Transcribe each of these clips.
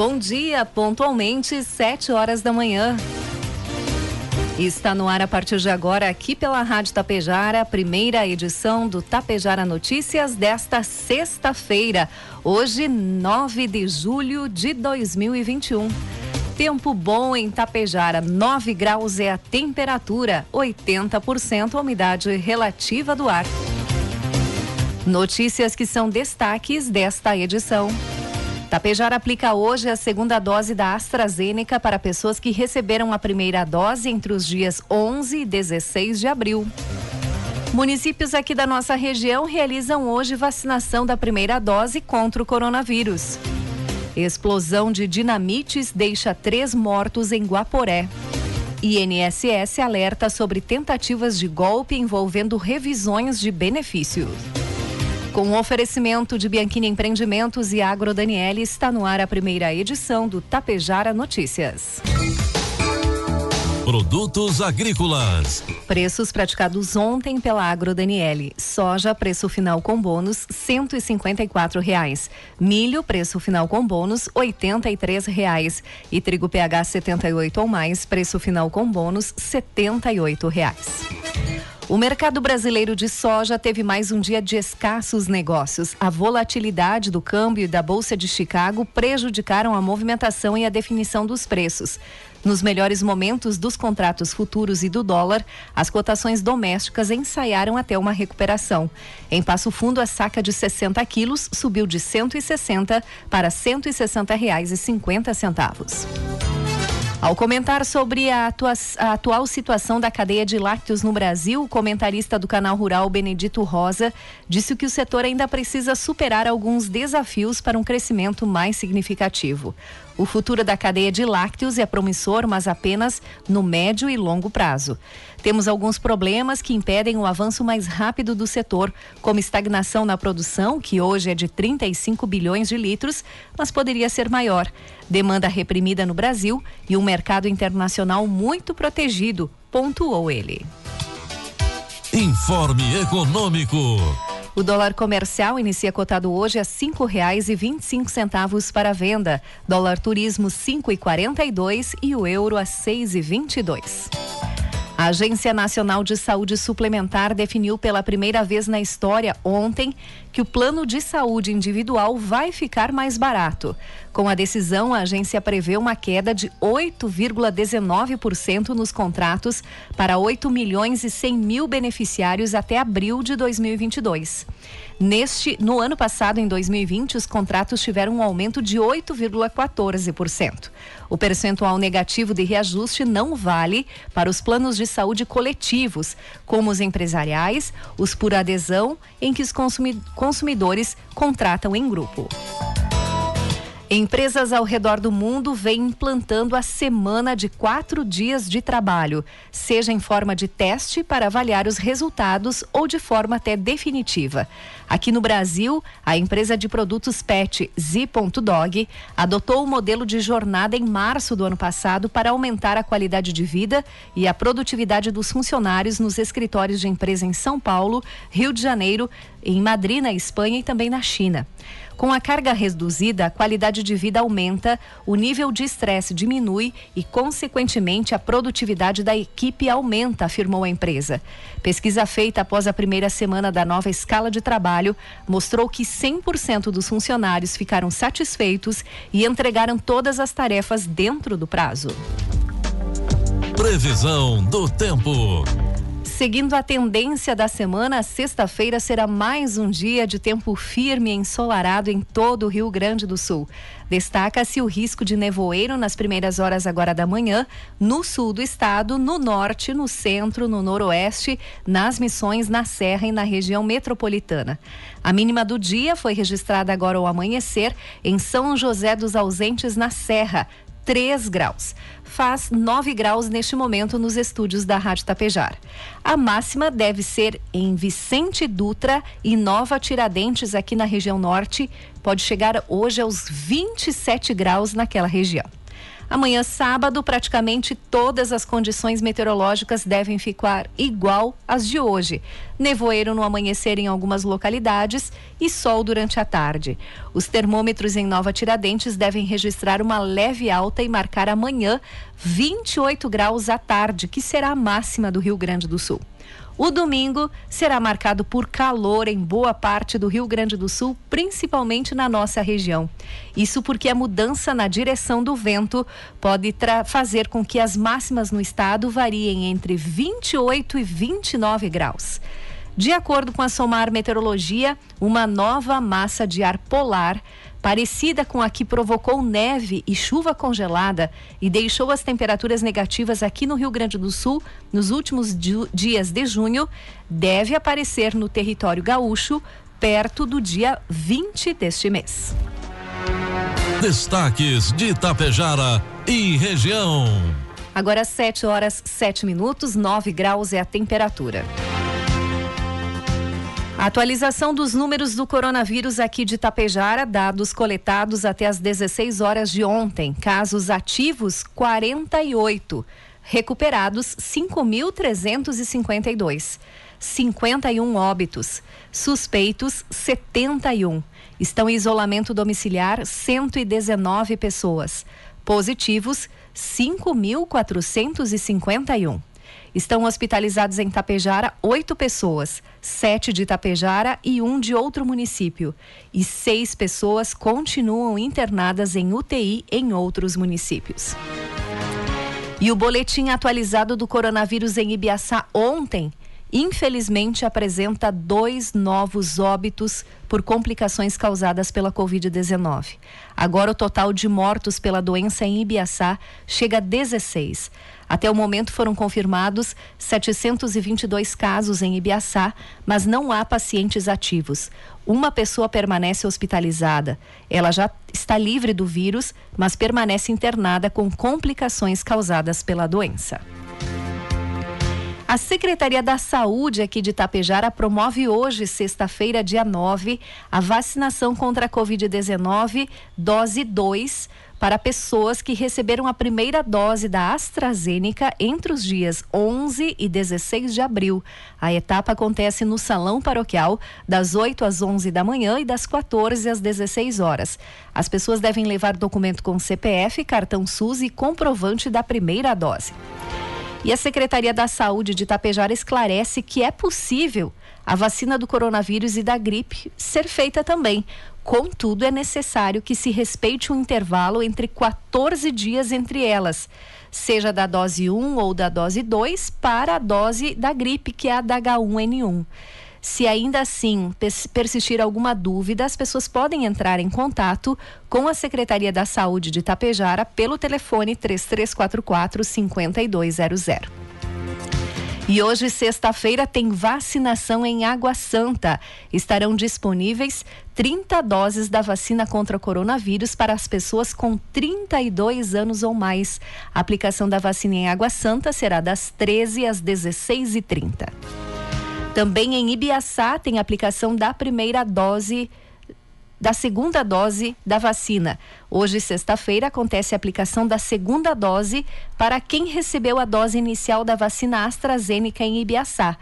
Bom dia, pontualmente, 7 horas da manhã. Está no ar a partir de agora, aqui pela Rádio Tapejara, a primeira edição do Tapejara Notícias desta sexta-feira, hoje, 9 de julho de 2021. Tempo bom em Tapejara, 9 graus é a temperatura, 80% a umidade relativa do ar. Notícias que são destaques desta edição. Tapejara aplica hoje a segunda dose da AstraZeneca para pessoas que receberam a primeira dose entre os dias 11 e 16 de abril. Municípios aqui da nossa região realizam hoje vacinação da primeira dose contra o coronavírus. Explosão de dinamites deixa três mortos em Guaporé. INSS alerta sobre tentativas de golpe envolvendo revisões de benefícios. Com o oferecimento de Bianchini Empreendimentos e Agro Daniele, está no ar a primeira edição do Tapejara Notícias. Produtos agrícolas. Preços praticados ontem pela Agro Daniele. Soja, preço final com bônus, cento e reais. Milho, preço final com bônus, oitenta e reais. E trigo PH 78 ou mais, preço final com bônus, setenta e reais. O mercado brasileiro de soja teve mais um dia de escassos negócios. A volatilidade do câmbio e da Bolsa de Chicago prejudicaram a movimentação e a definição dos preços. Nos melhores momentos dos contratos futuros e do dólar, as cotações domésticas ensaiaram até uma recuperação. Em Passo Fundo, a saca de 60 quilos subiu de 160 para R$ 160 Ao comentar sobre a, atua a, atual situação da cadeia de lácteos no Brasil, o comentarista do canal Rural Benedito Rosa disse que o setor ainda precisa superar alguns desafios para um crescimento mais significativo. O futuro da cadeia de lácteos é promissor, mas apenas no médio e longo prazo. Temos alguns problemas que impedem o avanço mais rápido do setor, como estagnação na produção, que hoje é de 35 bilhões de litros, mas poderia ser maior, demanda reprimida no Brasil e um mercado internacional muito protegido, pontuou ele. Informe Econômico. O dólar comercial inicia cotado hoje a cinco reais e vinte e cinco centavos para venda. Dólar turismo cinco e quarenta e dois e o euro a seis e vinte e dois. A Agência Nacional de Saúde Suplementar definiu pela primeira vez na história ontem que o plano de saúde individual vai ficar mais barato. Com a decisão, a agência prevê uma queda de 8,19% nos contratos para 8 milhões e 100 mil beneficiários até abril de 2022. Neste, no ano passado, em 2020, os contratos tiveram um aumento de 8,14%. O percentual negativo de reajuste não vale para os planos de saúde coletivos, como os empresariais, os por adesão, em que os consumidores contratam em grupo. Empresas ao redor do mundo vêm implantando a semana de quatro dias de trabalho, seja em forma de teste para avaliar os resultados ou de forma até definitiva. Aqui no Brasil, a empresa de produtos pet Z.dog adotou o modelo de jornada em março do ano passado para aumentar a qualidade de vida e a produtividade dos funcionários nos escritórios de empresa em São Paulo, Rio de Janeiro, em Madrid, na Espanha e também na China. Com a carga reduzida, a qualidade de vida aumenta, o nível de estresse diminui e, consequentemente, a produtividade da equipe aumenta, afirmou a empresa. Pesquisa feita após a primeira semana da nova escala de trabalho mostrou que 100% dos funcionários ficaram satisfeitos e entregaram todas as tarefas dentro do prazo. Previsão do tempo. Seguindo a tendência da semana, sexta-feira será mais um dia de tempo firme e ensolarado em todo o Rio Grande do Sul. Destaca-se o risco de nevoeiro nas primeiras horas agora da manhã, no sul do estado, no norte, no centro, no noroeste, nas missões, na serra e na região metropolitana. A mínima do dia foi registrada agora ao amanhecer em São José dos Ausentes, na Serra, 3 graus. Faz 9 graus neste momento nos estúdios da Rádio Tapejar. A máxima deve ser em Vicente Dutra e Nova Tiradentes, aqui na região norte. Pode chegar hoje aos 27 graus naquela região. Amanhã, sábado, praticamente todas as condições meteorológicas devem ficar igual às de hoje. Nevoeiro no amanhecer em algumas localidades e sol durante a tarde. Os termômetros em Nova Tiradentes devem registrar uma leve alta e marcar amanhã 28 graus à tarde, que será a máxima do Rio Grande do Sul. O domingo será marcado por calor em boa parte do Rio Grande do Sul, principalmente na nossa região. Isso porque a mudança na direção do vento pode fazer com que as máximas no estado variem entre 28 e 29 graus. De acordo com a Somar Meteorologia, uma nova massa de ar polar parecida com a que provocou neve e chuva congelada e deixou as temperaturas negativas aqui no Rio Grande do Sul nos últimos dias de junho, deve aparecer no território gaúcho perto do dia 20 deste mês. Destaques de Itapejara e região. Agora 7 horas 7 minutos, 9 graus é a temperatura. Atualização dos números do coronavírus aqui de Tapejara, dados coletados até as 16 horas de ontem. Casos ativos 48, recuperados 5.352. 51 óbitos, suspeitos 71. Estão em isolamento domiciliar 119 pessoas. Positivos 5.451. Estão hospitalizados em Tapejara oito pessoas, sete de Tapejara e um de outro município. E seis pessoas continuam internadas em UTI em outros municípios. E o boletim atualizado do coronavírus em Ibiaçá ontem infelizmente apresenta dois novos óbitos por complicações causadas pela Covid-19. Agora o total de mortos pela doença em Ibiaçá chega a 16. Até o momento foram confirmados 722 casos em Ibiaçá, mas não há pacientes ativos. Uma pessoa permanece hospitalizada. Ela já está livre do vírus, mas permanece internada com complicações causadas pela doença. A Secretaria da Saúde aqui de Itapejara promove hoje, sexta-feira, dia 9, a vacinação contra a Covid-19, dose 2, para pessoas que receberam a primeira dose da AstraZeneca entre os dias 11 e 16 de abril. A etapa acontece no Salão Paroquial, das 8 às 11 da manhã e das 14 às 16 horas. As pessoas devem levar documento com CPF, cartão SUS e comprovante da primeira dose. E a Secretaria da Saúde de Itapejara esclarece que é possível a vacina do coronavírus e da gripe ser feita também. Contudo, é necessário que se respeite um intervalo entre 14 dias entre elas, seja da dose 1 ou da dose 2 para a dose da gripe, que é a da H1N1. Se ainda assim persistir alguma dúvida, as pessoas podem entrar em contato com a Secretaria da Saúde de Tapejara pelo telefone 3344 5200. E hoje, sexta-feira, tem vacinação em Água Santa. Estarão disponíveis 30 doses da vacina contra o coronavírus para as pessoas com 32 anos ou mais. A aplicação da vacina em Água Santa será das 13 às 16h30. Também em Ibiaçá tem aplicação da primeira dose da segunda dose da vacina. Hoje, sexta-feira, acontece a aplicação da segunda dose para quem recebeu a dose inicial da vacina AstraZeneca em Ibiaçá.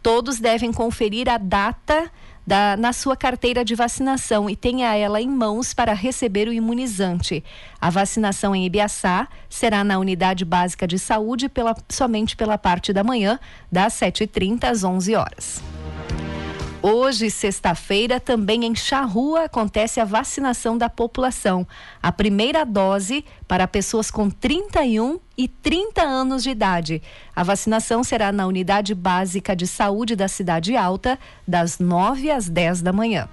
Todos devem conferir a data da, na sua carteira de vacinação e tenha ela em mãos para receber o imunizante. A vacinação em Ibiaçá será na unidade básica de saúde pela, somente pela parte da manhã, das 7h30 às 11 horas. Hoje, sexta-feira, também em Charrua acontece a vacinação da população. A primeira dose para pessoas com 31 e 30 anos de idade. A vacinação será na unidade básica de saúde da Cidade Alta, das 9 às 10 da manhã.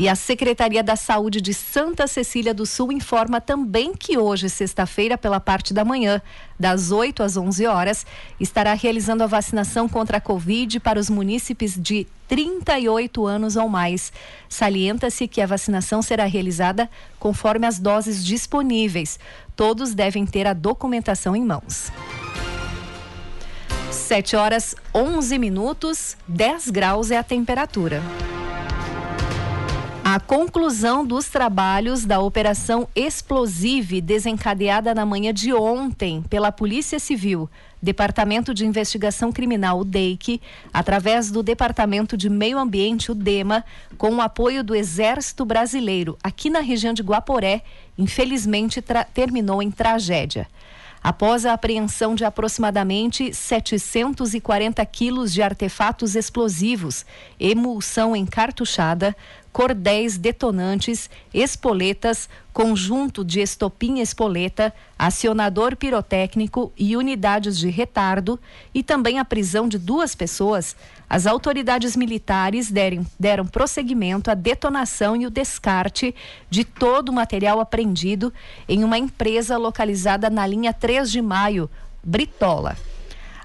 E a Secretaria da Saúde de Santa Cecília do Sul informa também que hoje, sexta-feira, pela parte da manhã, das 8 às 11 horas, estará realizando a vacinação contra a Covid para os munícipes de 38 anos ou mais. Salienta-se que a vacinação será realizada conforme as doses disponíveis. Todos devem ter a documentação em mãos. 7 horas 11 minutos, 10 graus é a temperatura. A conclusão dos trabalhos da Operação Explosive, desencadeada na manhã de ontem pela Polícia Civil, Departamento de Investigação Criminal, o DEIC, através do Departamento de Meio Ambiente, o DEMA, com o apoio do Exército Brasileiro, aqui na região de Guaporé, infelizmente terminou em tragédia. Após a apreensão de aproximadamente 740 quilos de artefatos explosivos, emulsão encartuchada, cordéis detonantes, espoletas, conjunto de estopim espoleta, acionador pirotécnico e unidades de retardo, e também a prisão de duas pessoas, as autoridades militares deram, deram prosseguimento à detonação e o descarte de todo o material apreendido em uma empresa localizada na linha 3 de maio, Britola.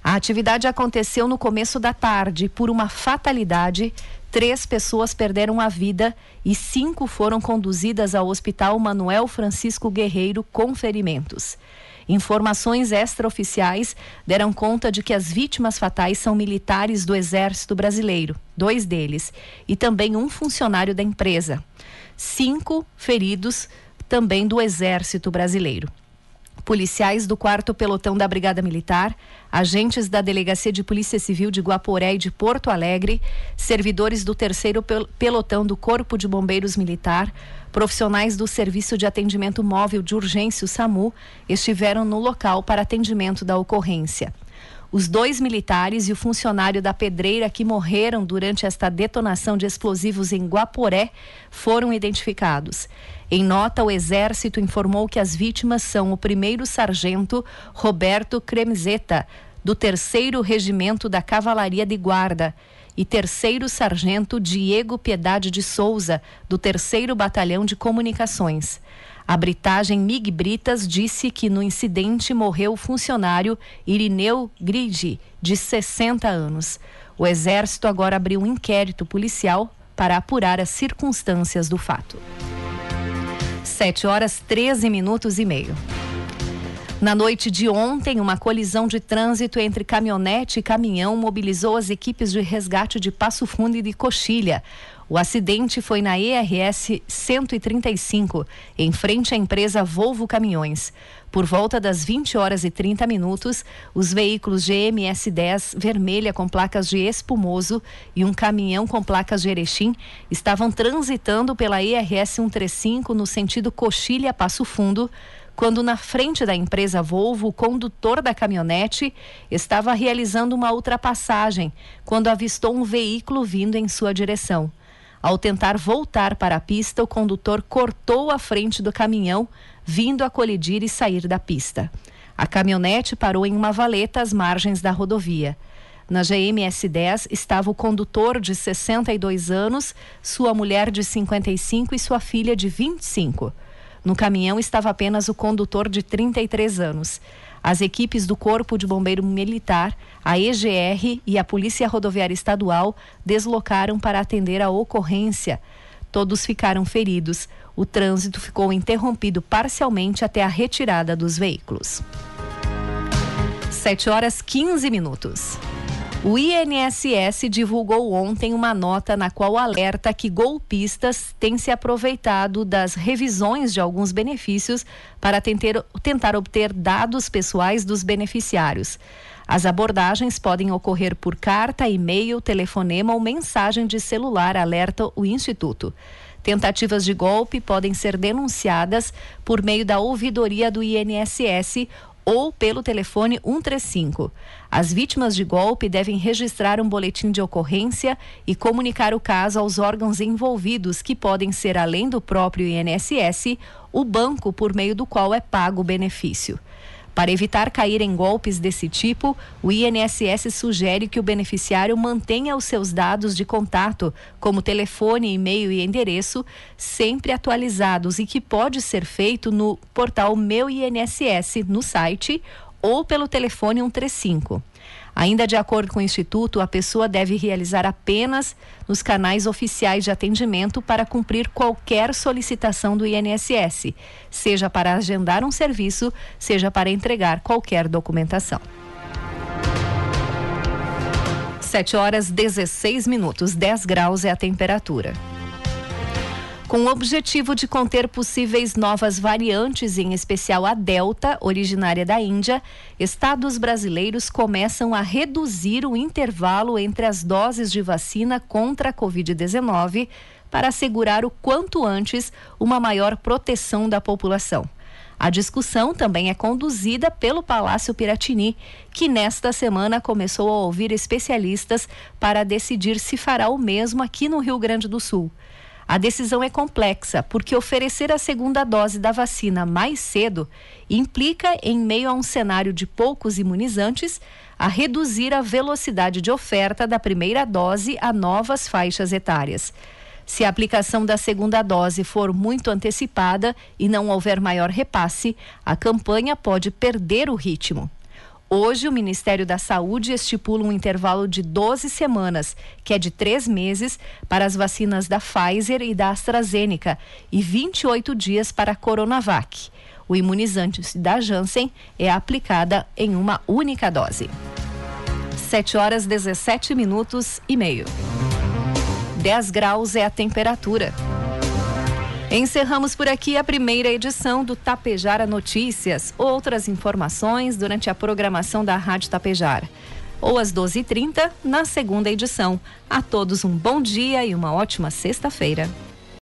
A atividade aconteceu no começo da tarde. Por uma fatalidade, três pessoas perderam a vida e cinco foram conduzidas ao Hospital Manuel Francisco Guerreiro com ferimentos. Informações extraoficiais deram conta de que as vítimas fatais são militares do Exército Brasileiro, dois deles, e também um funcionário da empresa. Cinco feridos também do Exército Brasileiro policiais do 4 Pelotão da Brigada Militar, agentes da Delegacia de Polícia Civil de Guaporé e de Porto Alegre, servidores do 3 Pelotão do Corpo de Bombeiros Militar, profissionais do Serviço de Atendimento Móvel de Urgência, o SAMU, estiveram no local para atendimento da ocorrência. Os dois militares e o funcionário da pedreira que morreram durante esta detonação de explosivos em Guaporé foram identificados. Em nota, o Exército informou que as vítimas são o primeiro sargento Roberto Cremzeta, do terceiro Regimento da Cavalaria de Guarda, e terceiro sargento Diego Piedade de Souza, do terceiro Batalhão de Comunicações. A britagem Mig Britas disse que no incidente morreu o funcionário Irineu Grigi, de 60 anos. O Exército agora abriu um inquérito policial para apurar as circunstâncias do fato. 7 horas 13 minutos e meio. Na noite de ontem, uma colisão de trânsito entre caminhonete e caminhão mobilizou as equipes de resgate de Passo Fundo e de Coxilha. O acidente foi na ERS 135, em frente à empresa Volvo Caminhões. Por volta das 20 horas e 30 minutos, os veículos GMS 10 vermelha com placas de espumoso e um caminhão com placas de Erechim estavam transitando pela ERS 135 no sentido Coxilha Passo Fundo quando na frente da empresa Volvo, o condutor da caminhonete estava realizando uma ultrapassagem quando avistou um veículo vindo em sua direção. Ao tentar voltar para a pista, o condutor cortou a frente do caminhão, vindo a colidir e sair da pista. A caminhonete parou em uma valeta às margens da rodovia. Na GMS 10 estava o condutor de 62 anos, sua mulher de 55 e sua filha de 25. No caminhão estava apenas o condutor de 33 anos. As equipes do Corpo de Bombeiro Militar, a EGR e a Polícia Rodoviária Estadual deslocaram para atender a ocorrência. Todos ficaram feridos. O trânsito ficou interrompido parcialmente até a retirada dos veículos. 7 horas 15 minutos. O INSS divulgou ontem uma nota na qual alerta que golpistas têm se aproveitado das revisões de alguns benefícios para tentar, tentar obter dados pessoais dos beneficiários. As abordagens podem ocorrer por carta, e-mail, telefonema ou mensagem de celular, alerta o Instituto. Tentativas de golpe podem ser denunciadas por meio da ouvidoria do INSS ou pelo telefone 135. As vítimas de golpe devem registrar um boletim de ocorrência e comunicar o caso aos órgãos envolvidos, que podem ser, além do próprio INSS, o banco por meio do qual é pago o benefício. Para evitar cair em golpes desse tipo, o INSS sugere que o beneficiário mantenha os seus dados de contato, como telefone, e-mail e endereço, sempre atualizados e que pode ser feito no portal Meu INSS no site ou pelo telefone 135. Ainda de acordo com o Instituto, a pessoa deve realizar apenas nos canais oficiais de atendimento para cumprir qualquer solicitação do INSS, seja para agendar um serviço, seja para entregar qualquer documentação. 7 horas 16 minutos, 10 graus é a temperatura. Com o objetivo de conter possíveis novas variantes, em especial a Delta, originária da Índia, estados brasileiros começam a reduzir o intervalo entre as doses de vacina contra a Covid-19 para assegurar o quanto antes uma maior proteção da população. A discussão também é conduzida pelo Palácio Piratini, que nesta semana começou a ouvir especialistas para decidir se fará o mesmo aqui no Rio Grande do Sul. A decisão é complexa, porque oferecer a segunda dose da vacina mais cedo implica, em meio a um cenário de poucos imunizantes, a reduzir a velocidade de oferta da primeira dose a novas faixas etárias. Se a aplicação da segunda dose for muito antecipada e não houver maior repasse, a campanha pode perder o ritmo. Hoje, o Ministério da Saúde estipula um intervalo de 12 semanas, que é de três meses, para as vacinas da Pfizer e da AstraZeneca e 28 dias para a Coronavac. O imunizante da Janssen é aplicada em uma única dose. 7 horas 17 minutos e meio. 10 graus é a temperatura. Encerramos por aqui a primeira edição do Tapejara Notícias. Outras informações durante a programação da Rádio Tapejara. Ou às 12h30, na segunda edição. A todos um bom dia e uma ótima sexta-feira.